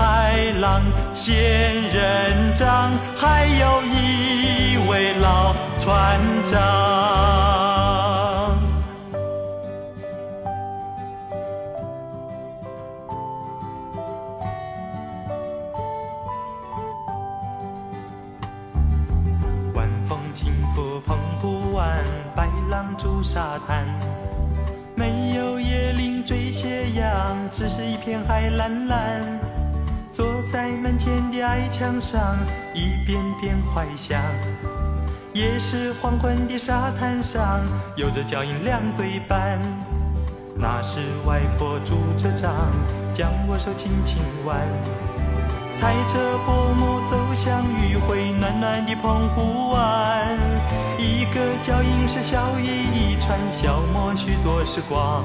海浪、仙人掌，还有一位老船长。晚风轻拂澎湖湾，白浪逐沙滩。没有椰林缀斜阳，只是一片海蓝蓝。坐在门前的矮墙上，一遍遍怀想。也是黄昏的沙滩上，有着脚印两对半。那是外婆拄着杖，将我手轻轻挽。踩着薄暮走向余晖暖暖的澎湖湾，一个脚印是小雨一串，消磨许多时光。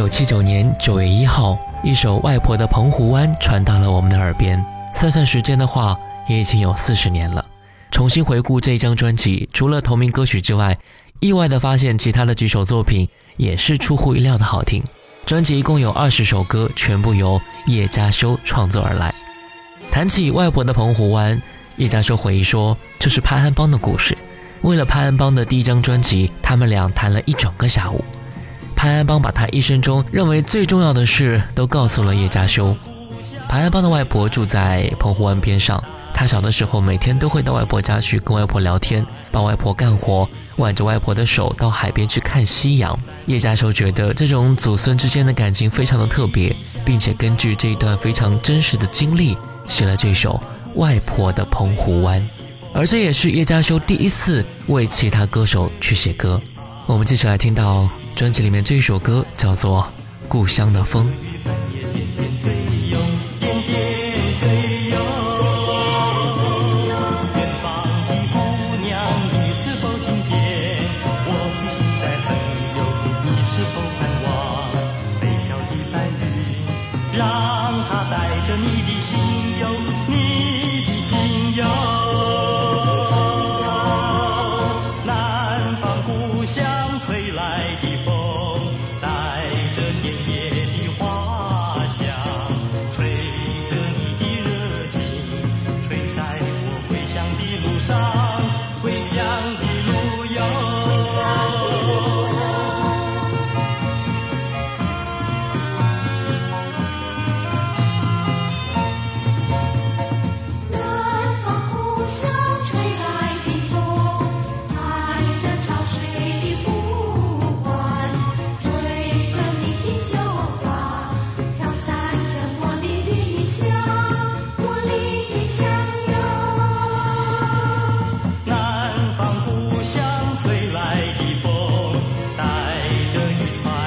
九七九年九月一号，一首《外婆的澎湖湾》传到了我们的耳边。算算时间的话，也已经有四十年了。重新回顾这一张专辑，除了同名歌曲之外，意外的发现其他的几首作品也是出乎意料的好听。专辑一共有二十首歌，全部由叶嘉修创作而来。谈起外婆的澎湖湾，叶嘉修回忆说：“这是潘安邦的故事。为了潘安邦的第一张专辑，他们俩谈了一整个下午。潘安邦把他一生中认为最重要的事都告诉了叶嘉修。潘安邦的外婆住在澎湖湾边上，他小的时候每天都会到外婆家去跟外婆聊天，帮外婆干活，挽着外婆的手到海边去看夕阳。叶嘉修觉得这种祖孙之间的感情非常的特别，并且根据这一段非常真实的经历，写了这首《外婆的澎湖湾》，而这也是叶嘉修第一次为其他歌手去写歌。我们继续来听到专辑里面这一首歌，叫做《故乡的风》。time.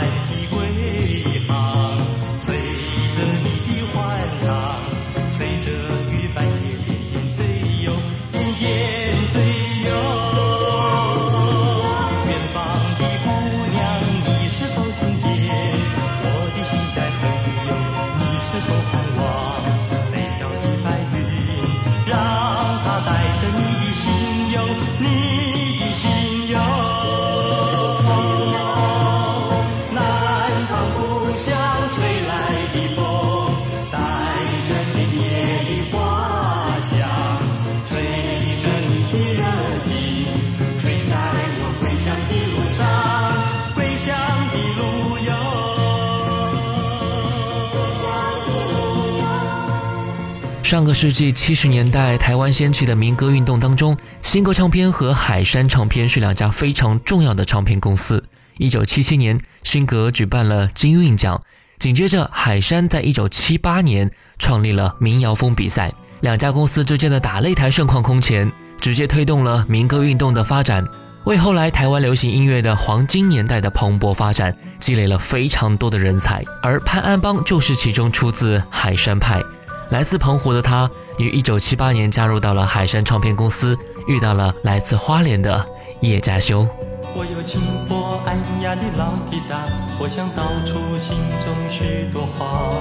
世纪七十年代台湾掀起的民歌运动当中，新歌唱片和海山唱片是两家非常重要的唱片公司。一九七七年，新格举办了金韵奖，紧接着海山在一九七八年创立了民谣风比赛。两家公司之间的打擂台盛况空前，直接推动了民歌运动的发展，为后来台湾流行音乐的黄金年代的蓬勃发展积累了非常多的人才。而潘安邦就是其中出自海山派。来自澎湖的他，于一九七八年加入到了海山唱片公司，遇到了来自花莲的叶家修。我有轻薄安雅的老吉他，我想道出心中许多话。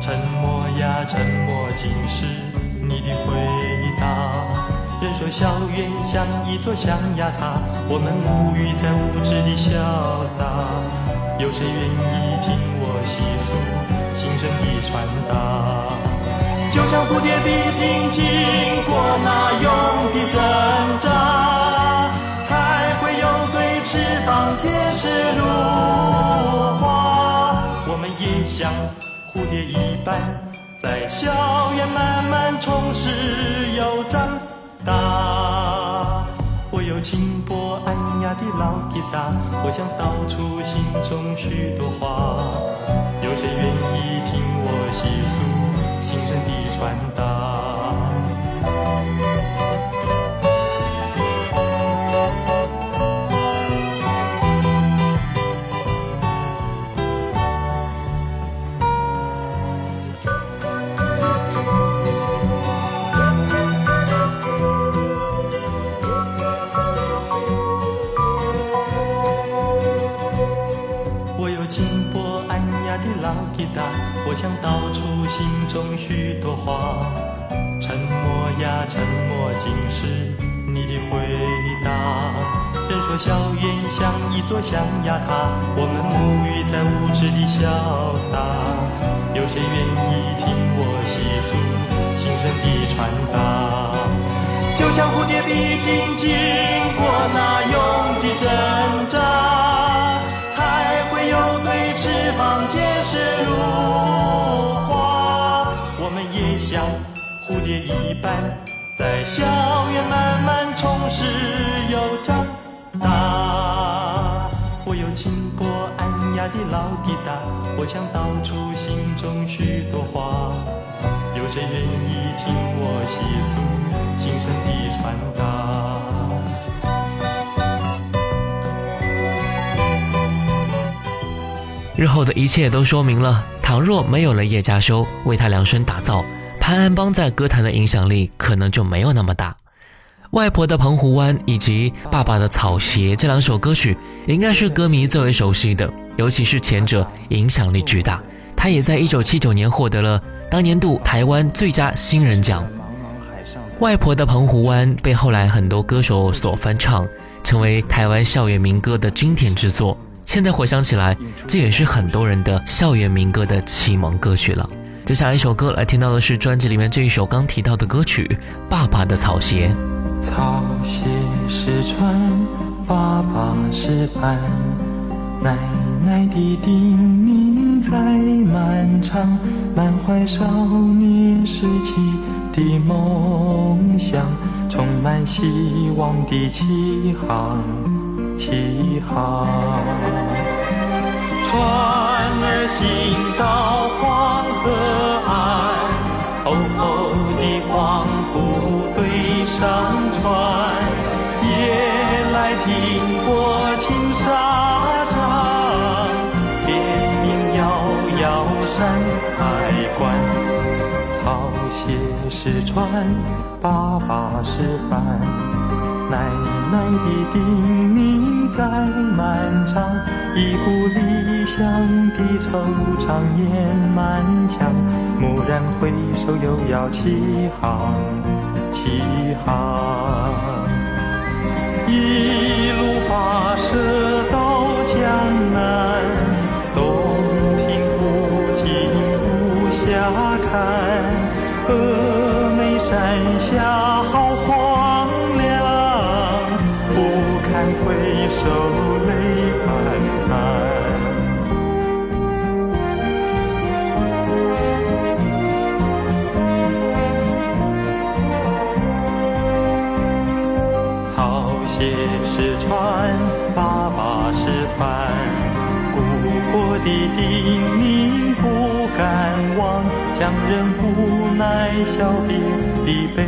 沉默呀，沉默，竟是你的回答。人说校园像一座象牙塔，我们沐浴在无知的潇洒。有谁愿意听我细诉心声的传达？就像蝴蝶必定经过那永的挣扎，才会有对翅膀结实如花。我们也像蝴蝶一般，在校园慢慢充实又长大。我有轻薄安雅的老吉他，我想道出心中许多话。有谁愿意听我细诉？精神的传达。中许多话。沉默呀，沉默，竟是你的回答。人说校园像一座象牙塔，我们沐浴在无知的潇洒。有谁愿意听我细诉心声的传达？就像蝴蝶必定经过那永的挣扎，才会有对翅膀结实如。我们也像蝴蝶一般，在校园慢慢充实又长大。我有轻薄安雅的老吉他，我想道出心中许多话。有谁愿意听我细诉心声的传达？日后的一切都说明了，倘若没有了叶家修为他量身打造，潘安邦在歌坛的影响力可能就没有那么大。外婆的澎湖湾以及爸爸的草鞋这两首歌曲，应该是歌迷最为熟悉的，尤其是前者影响力巨大。他也在一九七九年获得了当年度台湾最佳新人奖。外婆的澎湖湾被后来很多歌手所翻唱，成为台湾校园民歌的经典之作。现在回想起来，这也是很多人的校园民歌的启蒙歌曲了。接下来一首歌来听到的是专辑里面这一首刚提到的歌曲《爸爸的草鞋》。草鞋是船，爸爸是帆，奶奶的叮咛在漫长，满怀少年时期的梦想，充满希望的起航，起航。船儿行到黄河岸，厚厚的黄土堆上船，夜来听过青纱帐，天明遥遥山海关。草鞋是船，爸爸是帆，奶奶的叮咛在漫长，一股理想的惆怅掩满腔，蓦然回首又要起航，起航。一路跋涉到江南，洞庭湖景无暇看，峨眉山下的叮咛不敢忘，乡人无奈小别的悲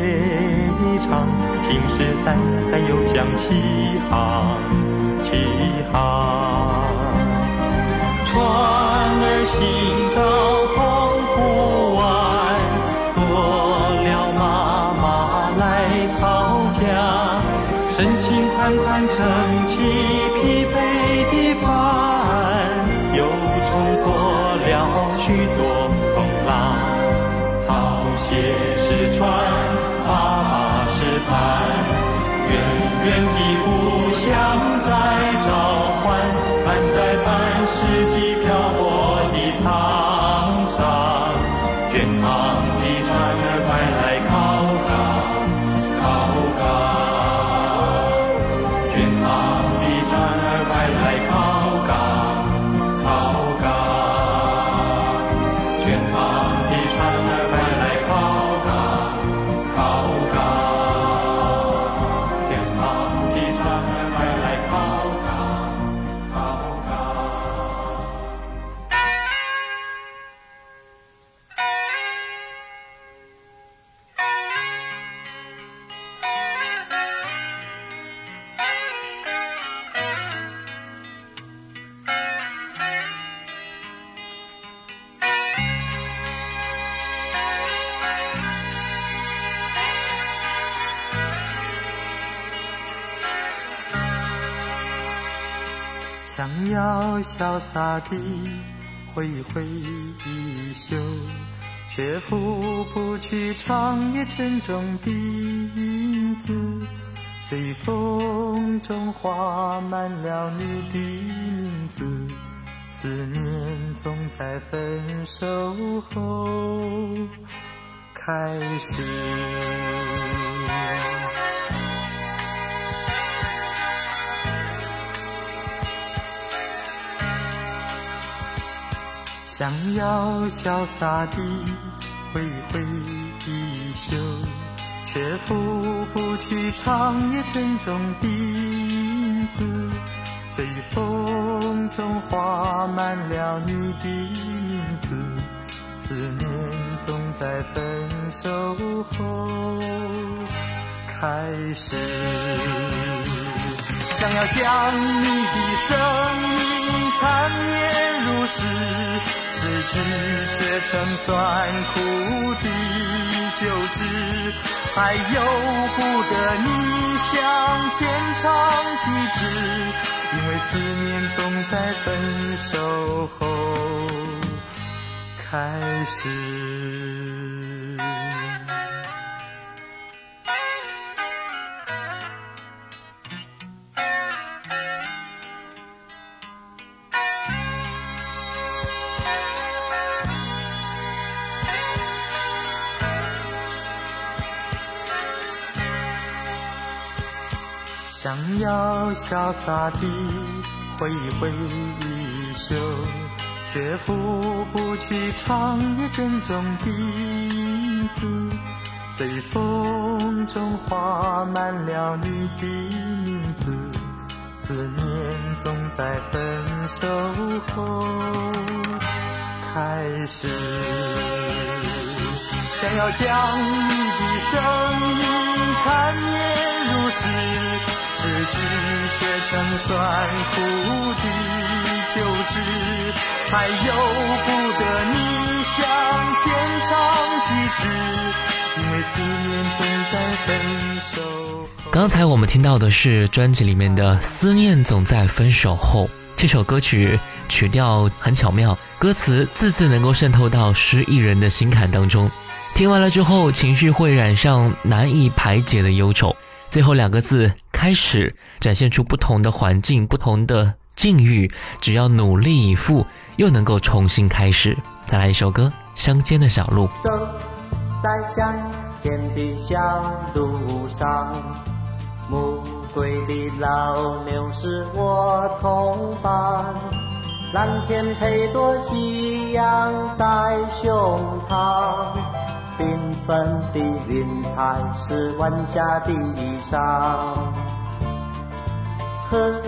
怆，信誓旦旦又将起航，起航。船儿行到澎湖湾，多了妈妈来操桨，深情款款成了要潇洒地挥一挥衣袖，却拂不去长夜沉重的影子。随风中画满了你的名字，思念总在分手后开始。想要潇洒地挥挥衣袖，却拂不去长夜沉重的影子。随风中画满了你的名字，思念总在分手后开始。想要将你的声音缠绵如诗，失去却成酸苦的旧知，还由不得你向前唱几支，因为思念总在分手后开始。要潇洒地挥一挥衣袖，却拂不去长夜珍重的影子。随风中画满了你的名字，思念总在分手后开始。想要将你的声音缠绵如诗，失去却成酸苦的旧知，还由不得你想前唱几，因为思念总在分手。刚才我们听到的是专辑里面的《思念总在分手后》这首歌曲，曲调很巧妙，歌词字字能够渗透到失意人的心坎当中。听完了之后，情绪会染上难以排解的忧愁。最后两个字“开始”，展现出不同的环境、不同的境遇，只要努力以赴，又能够重新开始。再来一首歌，《乡间的小路》。走在乡间的小路上，暮归的老牛是我同伴，蓝天配朵夕阳在胸膛，缤纷的云彩是晚霞的衣裳。荷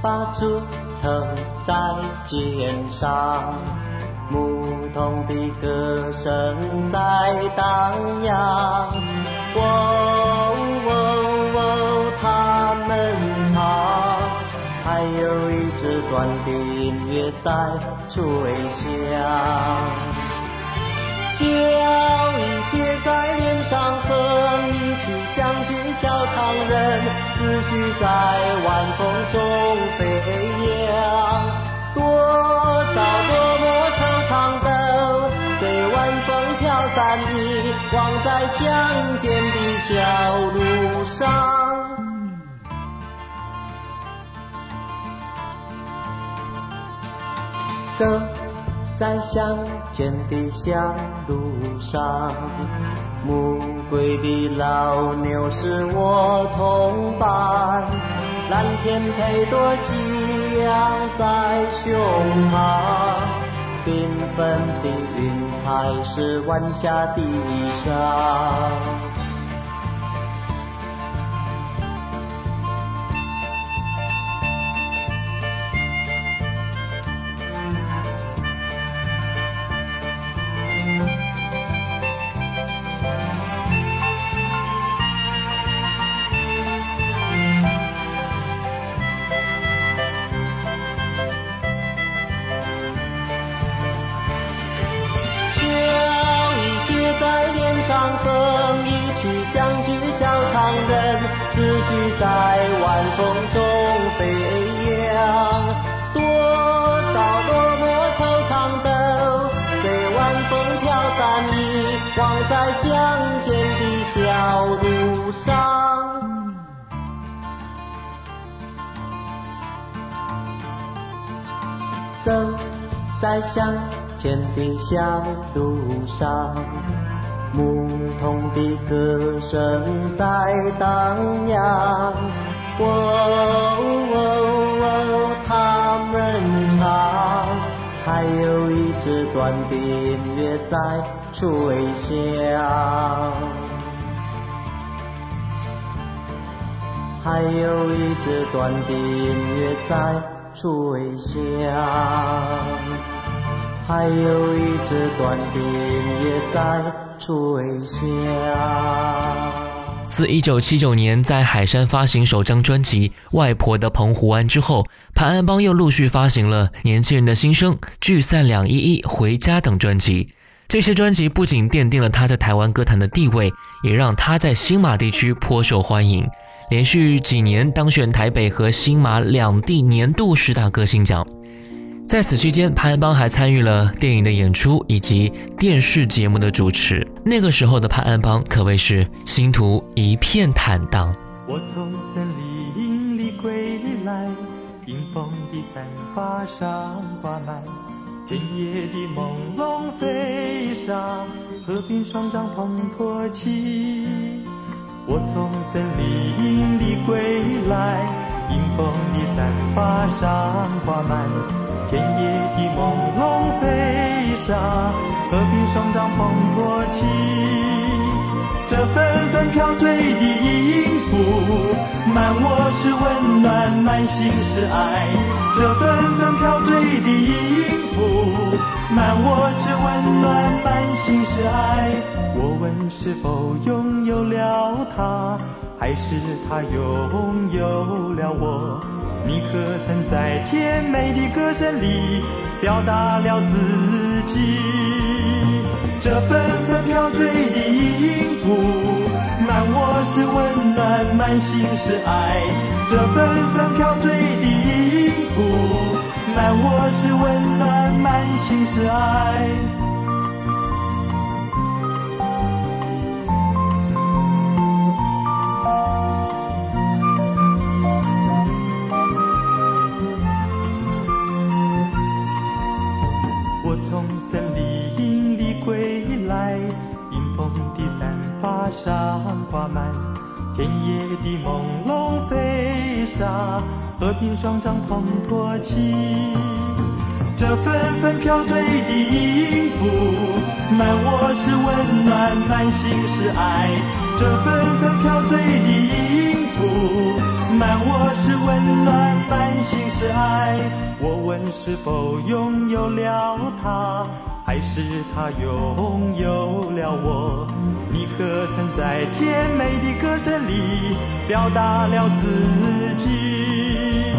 把竹头在肩上，牧童的歌声在荡漾。喔喔喔，他们唱，还有一支短笛音乐在吹响。笑意写在脸上，哼一曲乡居小唱人，思绪在晚风中飞扬。多少多么惆怅的，随晚风飘散遗忘在乡间的小路上。走在乡间的小路上，暮归的老牛是我同伴，蓝天配朵夕阳在胸膛，缤纷的云彩是晚霞的衣裳。让人，思绪在晚风中飞扬。多少落寞惆怅的，随晚风飘散，遗忘在乡间的小路上。走在乡间的小路上，牧童的歌声在荡漾。喔喔喔，他们唱，还有一支短笛音乐在吹响。还有一支短笛音乐在吹响，还有一支短笛音乐在吹响。自一九七九年在海山发行首张专辑《外婆的澎湖湾》之后，潘安邦又陆续发行了《年轻人的心声》《聚散两依依》《回家》等专辑。这些专辑不仅奠定了他在台湾歌坛的地位，也让他在新马地区颇受欢迎，连续几年当选台北和新马两地年度十大歌星奖。在此期间，潘安邦还参与了电影的演出以及电视节目的主持。那个时候的潘安邦可谓是星途一片坦荡。我从森林里归来，迎风的散发上挂满，田野的朦胧飞沙，河边双帐篷托起。我从森林里归来，迎风的散发上挂满，田野的朦胧飞沙，河边双帐篷托起。这纷纷飘坠的音符，满我是温暖，满心是爱。这纷纷飘坠的音符，满我是温暖，满心是爱。我问是否拥有了它，还是它拥有了我？你可曾在甜美的歌声里表达了自己？这纷纷飘坠的音符，满我是温暖，满心是爱。这纷纷飘坠的音符，满我是温暖，满心是爱。上挂满，田野的朦胧飞沙，和平双帐篷托起。这纷纷飘坠的音符，满我是温暖，满心是爱。这纷纷飘坠的音符，满我是温暖，满心是爱？我问是否拥有了它，还是他拥有了我？你可曾在甜美的歌声里表达了自己？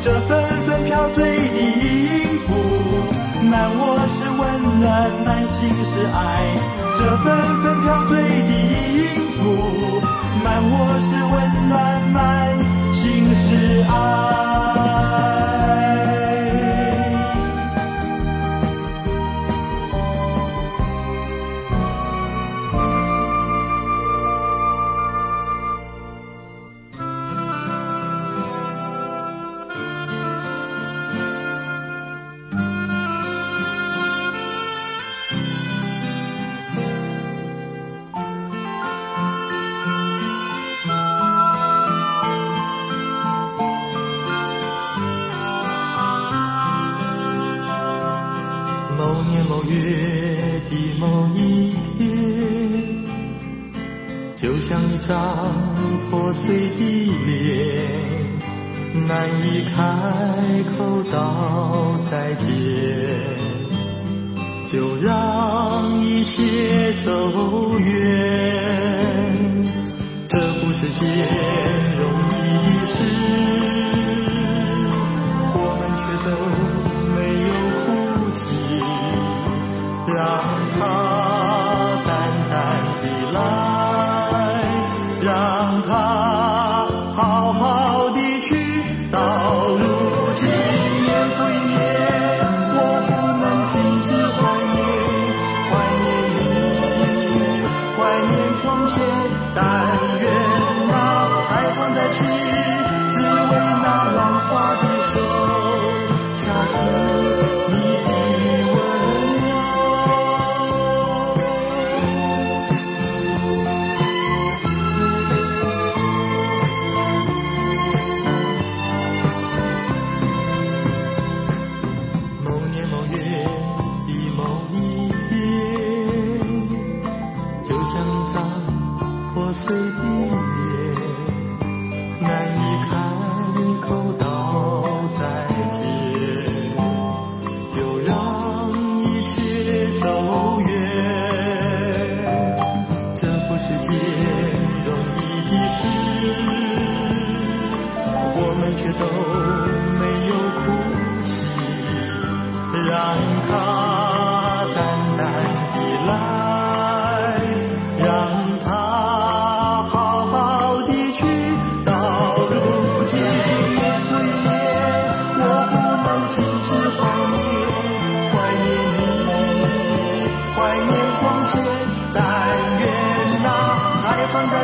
这纷纷飘坠的音符，难我是温暖，难心是爱。这纷纷飘坠的音符，满我是温暖，满心是爱。张破碎的脸，难以开口道再见，就让一切走远。这不是件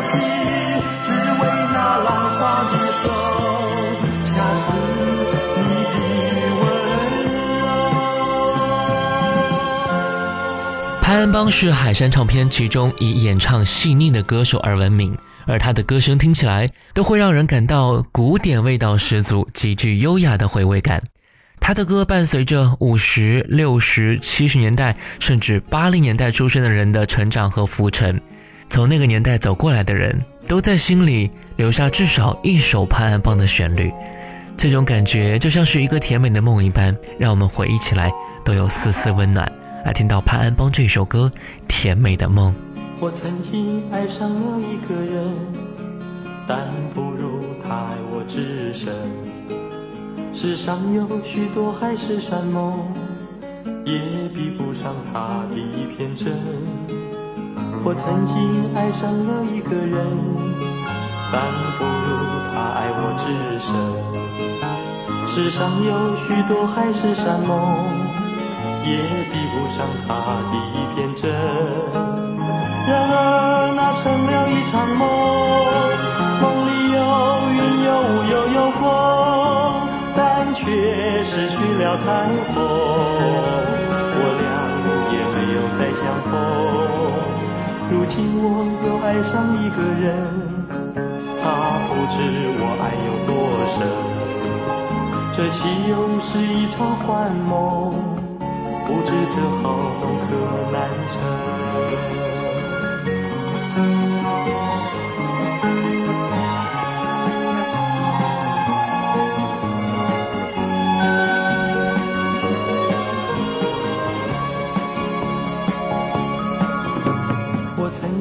海放在起，只为那浪花的手，恰似潘安邦是海山唱片其中以演唱细腻的歌手而闻名，而他的歌声听起来都会让人感到古典味道十足，极具优雅的回味感。他的歌伴随着五十六十七十年代甚至八零年代出生的人的成长和浮沉，从那个年代走过来的人都在心里留下至少一首潘安邦的旋律。这种感觉就像是一个甜美的梦一般，让我们回忆起来都有丝丝温暖。来听到潘安邦这首歌《甜美的梦》。我曾经爱上了一个人，但不如他爱我至深。世上有许多海誓山盟，也比不上他的一片真。我曾经爱上了一个人，但不如他爱我至深。世上有许多海誓山盟，也比不上他的一片真。然而那成了一场梦，梦里有云有雾又有风，但却失去了彩虹。爱上一个人，他不知我爱有多深。这岂又是一场幻梦？不知这好梦可难成。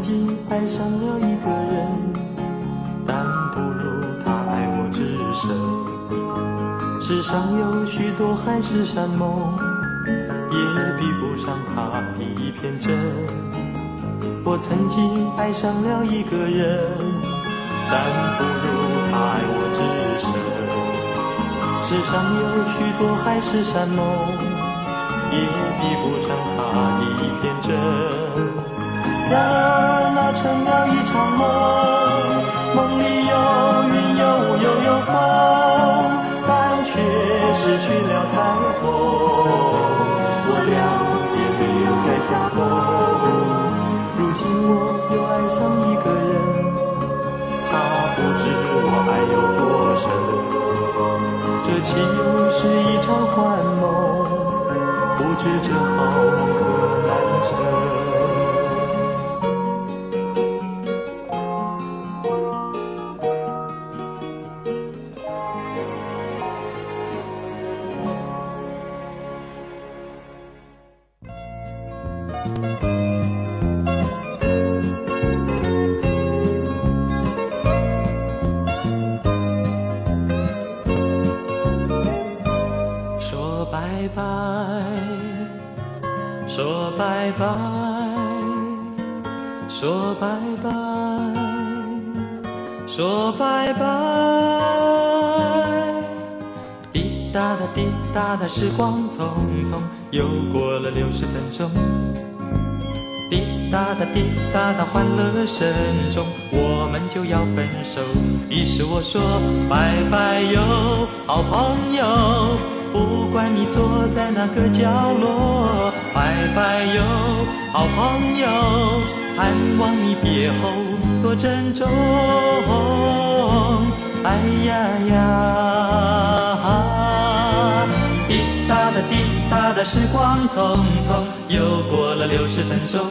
我曾经爱上了一个人，但不如他爱我至深。世上有许多海誓山盟，也比不上他的一片真。我曾经爱上了一个人，但不如他爱我至深。世上有许多海誓山盟，也比不上他的一片真。然而那成了一场梦，梦里有云有雾又有风，但却失去了彩虹。我俩也没有再相逢。如今我又爱上一个人，他不知我爱有多深。这岂又是一场幻梦？不知这好梦可答滴答答，时光匆匆，又过了六十分钟。滴答答滴答答，欢乐声中，我们就要分手。于是我说拜拜哟，好朋友。不管你坐在哪个角落，拜拜哟，好朋友。盼望你别后多珍重。哎呀呀，答滴答答，时光匆匆，又过了六十分钟。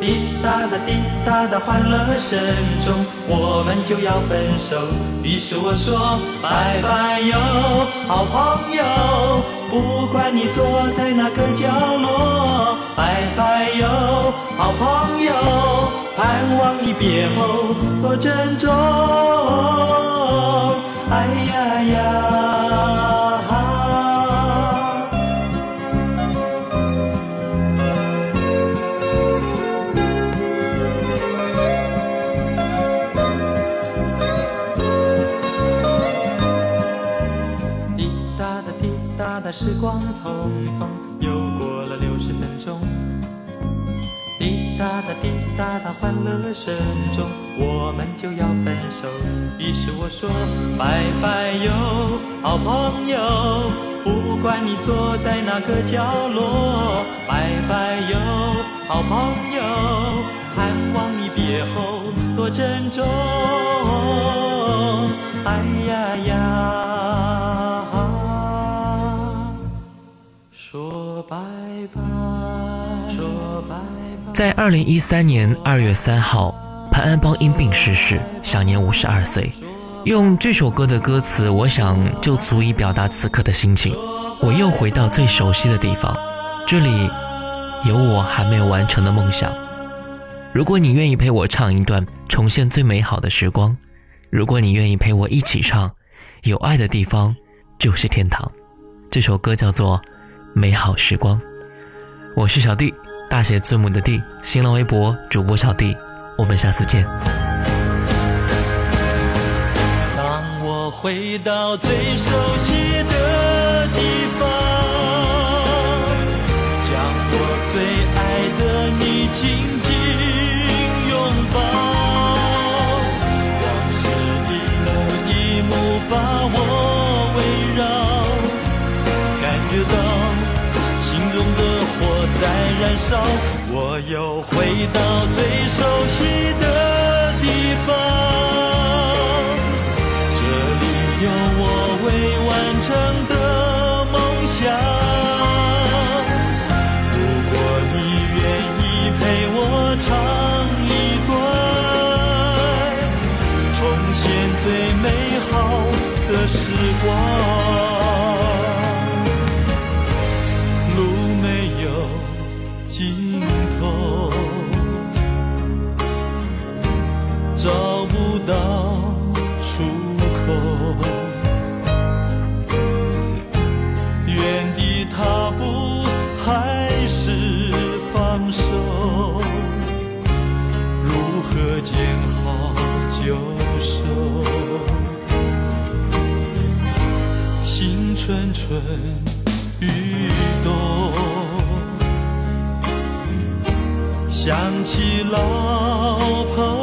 滴答答滴答答，欢乐声中，我们就要分手。于是我说拜拜哟，好朋友。不管你坐在哪个角落，拜拜哟，好朋友。盼望你别后多珍重。哎呀呀。大大，欢乐声中，我们就要分手。于是我说拜拜哟，好朋友。不管你坐在哪个角落，拜拜哟，好朋友。盼望你别后多珍重。哎呀，在二零一三年二月三号，潘安邦因病逝世，享年五十二岁。用这首歌的歌词，我想就足以表达此刻的心情。我又回到最熟悉的地方，这里有我还没有完成的梦想。如果你愿意陪我唱一段，重现最美好的时光；如果你愿意陪我一起唱，有爱的地方就是天堂。这首歌叫做《美好时光》。我是小弟，大写字母的 D，，新浪微博主播小弟。我们下次见。当我回到最熟悉的少，我又回到最熟悉的地方。这里有我未完成的梦想。如果你愿意陪我唱一段，重现最美好的时光。何见好就收心蠢蠢欲动想起老朋